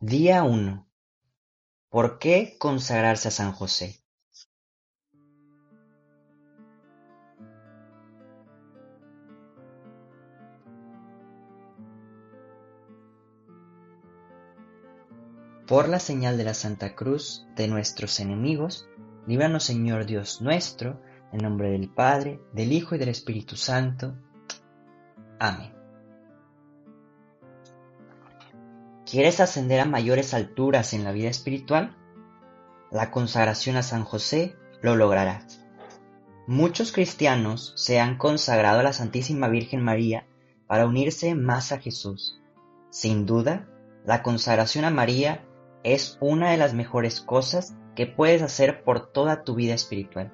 Día 1. ¿Por qué consagrarse a San José? Por la señal de la Santa Cruz de nuestros enemigos, líbranos Señor Dios nuestro, en nombre del Padre, del Hijo y del Espíritu Santo. Amén. ¿Quieres ascender a mayores alturas en la vida espiritual? La consagración a San José lo logrará. Muchos cristianos se han consagrado a la Santísima Virgen María para unirse más a Jesús. Sin duda, la consagración a María es una de las mejores cosas que puedes hacer por toda tu vida espiritual.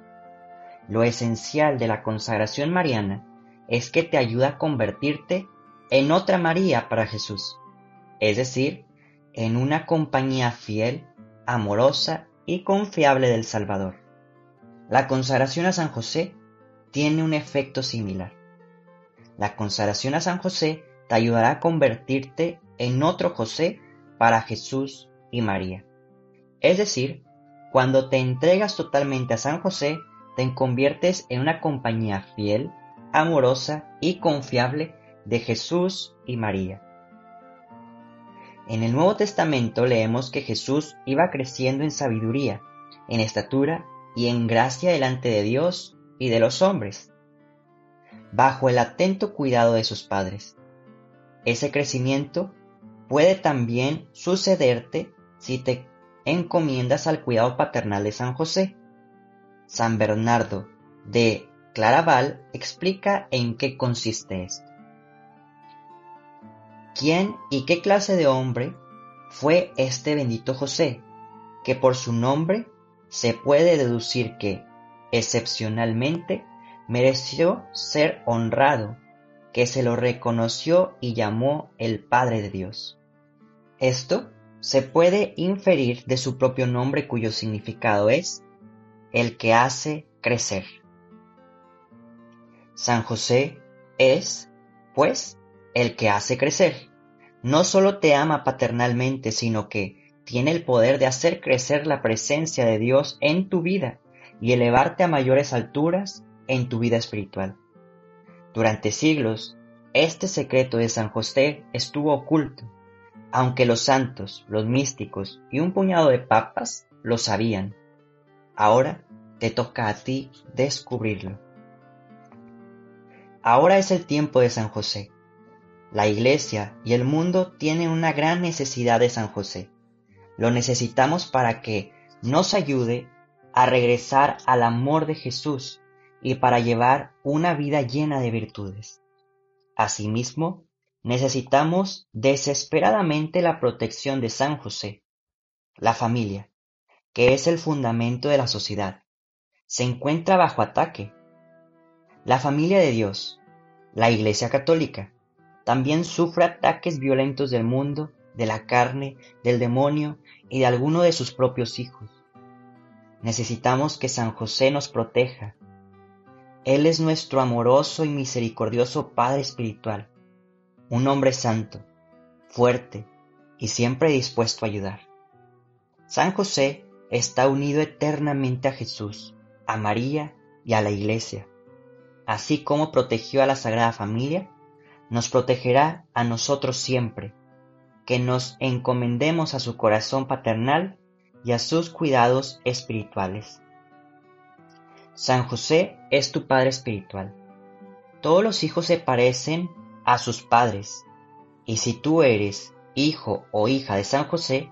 Lo esencial de la consagración mariana es que te ayuda a convertirte en otra María para Jesús es decir, en una compañía fiel, amorosa y confiable del Salvador. La consagración a San José tiene un efecto similar. La consagración a San José te ayudará a convertirte en otro José para Jesús y María. Es decir, cuando te entregas totalmente a San José, te conviertes en una compañía fiel, amorosa y confiable de Jesús y María. En el Nuevo Testamento leemos que Jesús iba creciendo en sabiduría, en estatura y en gracia delante de Dios y de los hombres, bajo el atento cuidado de sus padres. Ese crecimiento puede también sucederte si te encomiendas al cuidado paternal de San José. San Bernardo de Claraval explica en qué consiste esto. ¿Quién y qué clase de hombre fue este bendito José, que por su nombre se puede deducir que, excepcionalmente, mereció ser honrado, que se lo reconoció y llamó el Padre de Dios? Esto se puede inferir de su propio nombre cuyo significado es el que hace crecer. San José es, pues, el que hace crecer. No solo te ama paternalmente, sino que tiene el poder de hacer crecer la presencia de Dios en tu vida y elevarte a mayores alturas en tu vida espiritual. Durante siglos, este secreto de San José estuvo oculto, aunque los santos, los místicos y un puñado de papas lo sabían. Ahora te toca a ti descubrirlo. Ahora es el tiempo de San José. La Iglesia y el mundo tienen una gran necesidad de San José. Lo necesitamos para que nos ayude a regresar al amor de Jesús y para llevar una vida llena de virtudes. Asimismo, necesitamos desesperadamente la protección de San José. La familia, que es el fundamento de la sociedad, se encuentra bajo ataque. La familia de Dios, la Iglesia Católica, también sufre ataques violentos del mundo, de la carne, del demonio y de alguno de sus propios hijos. Necesitamos que San José nos proteja. Él es nuestro amoroso y misericordioso Padre Espiritual, un hombre santo, fuerte y siempre dispuesto a ayudar. San José está unido eternamente a Jesús, a María y a la Iglesia, así como protegió a la Sagrada Familia nos protegerá a nosotros siempre, que nos encomendemos a su corazón paternal y a sus cuidados espirituales. San José es tu Padre espiritual. Todos los hijos se parecen a sus padres, y si tú eres hijo o hija de San José,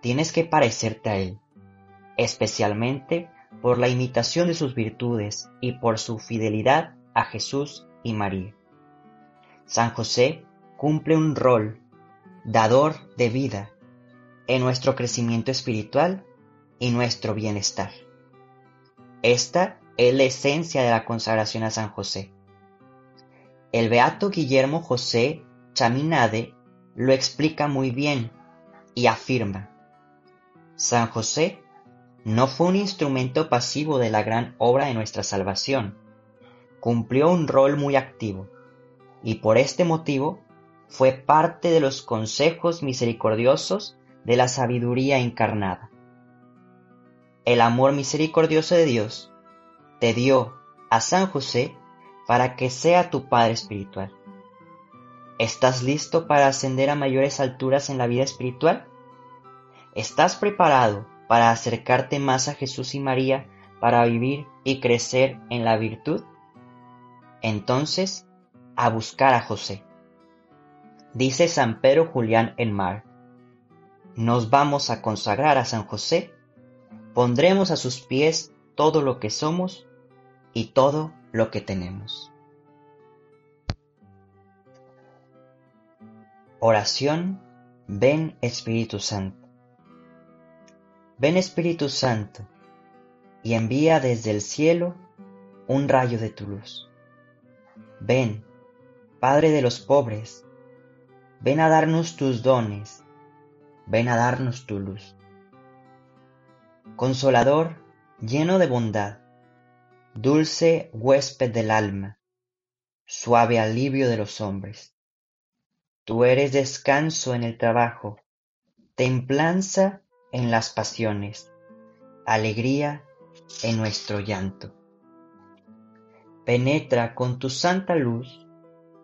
tienes que parecerte a él, especialmente por la imitación de sus virtudes y por su fidelidad a Jesús y María. San José cumple un rol dador de vida en nuestro crecimiento espiritual y nuestro bienestar. Esta es la esencia de la consagración a San José. El beato Guillermo José Chaminade lo explica muy bien y afirma, San José no fue un instrumento pasivo de la gran obra de nuestra salvación, cumplió un rol muy activo y por este motivo fue parte de los consejos misericordiosos de la sabiduría encarnada. El amor misericordioso de Dios te dio a San José para que sea tu Padre espiritual. ¿Estás listo para ascender a mayores alturas en la vida espiritual? ¿Estás preparado para acercarte más a Jesús y María para vivir y crecer en la virtud? Entonces, a buscar a José. Dice San Pedro Julián el Mar, nos vamos a consagrar a San José, pondremos a sus pies todo lo que somos y todo lo que tenemos. Oración, ven Espíritu Santo. Ven Espíritu Santo y envía desde el cielo un rayo de tu luz. Ven, Padre de los pobres, ven a darnos tus dones, ven a darnos tu luz. Consolador, lleno de bondad, dulce huésped del alma, suave alivio de los hombres. Tú eres descanso en el trabajo, templanza en las pasiones, alegría en nuestro llanto. Penetra con tu santa luz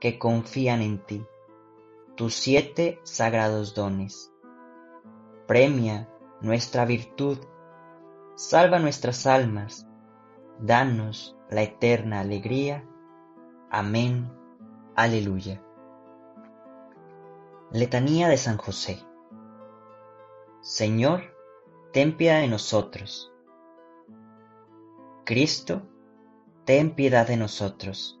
que confían en ti tus siete sagrados dones. Premia nuestra virtud, salva nuestras almas, danos la eterna alegría. Amén. Aleluya. Letanía de San José. Señor, ten piedad de nosotros. Cristo, ten piedad de nosotros.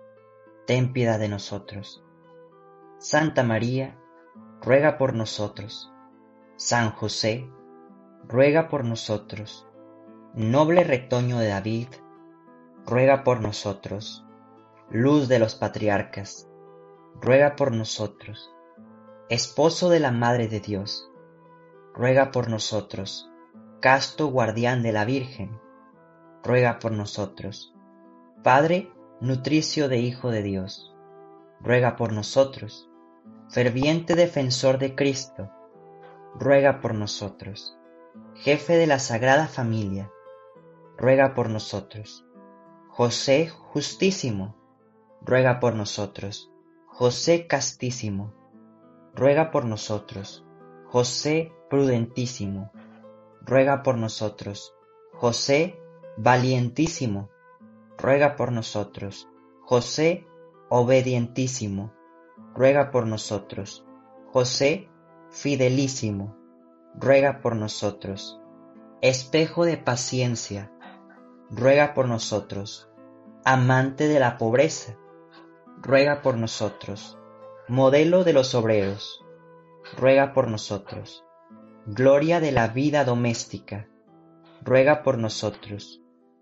ten piedad de nosotros. Santa María, ruega por nosotros. San José, ruega por nosotros. Noble retoño de David, ruega por nosotros. Luz de los patriarcas, ruega por nosotros. Esposo de la Madre de Dios, ruega por nosotros. Casto guardián de la Virgen, ruega por nosotros. Padre nutricio de Hijo de Dios, ruega por nosotros. Ferviente defensor de Cristo, ruega por nosotros. Jefe de la Sagrada Familia, ruega por nosotros. José justísimo, ruega por nosotros. José castísimo, ruega por nosotros. José prudentísimo, ruega por nosotros. José valientísimo, ruega por nosotros. José obedientísimo, ruega por nosotros. José fidelísimo, ruega por nosotros. Espejo de paciencia, ruega por nosotros. Amante de la pobreza, ruega por nosotros. Modelo de los obreros, ruega por nosotros. Gloria de la vida doméstica, ruega por nosotros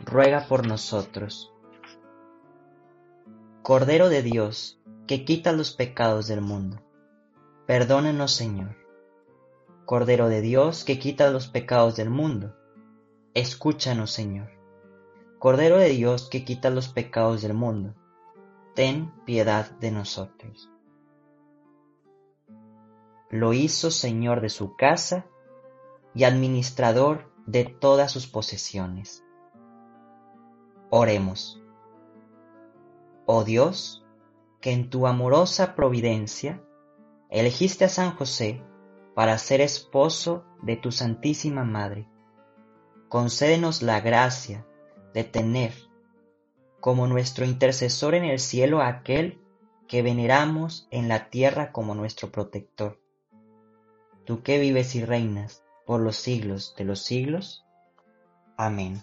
ruega por nosotros. Cordero de Dios, que quita los pecados del mundo, perdónenos Señor. Cordero de Dios que quita los pecados del mundo, escúchanos Señor. Cordero de Dios que quita los pecados del mundo, ten piedad de nosotros. Lo hizo Señor de su casa y administrador de todas sus posesiones. Oremos. Oh Dios, que en tu amorosa providencia elegiste a San José para ser esposo de tu Santísima Madre, concédenos la gracia de tener como nuestro intercesor en el cielo aquel que veneramos en la tierra como nuestro protector. Tú que vives y reinas por los siglos de los siglos. Amén.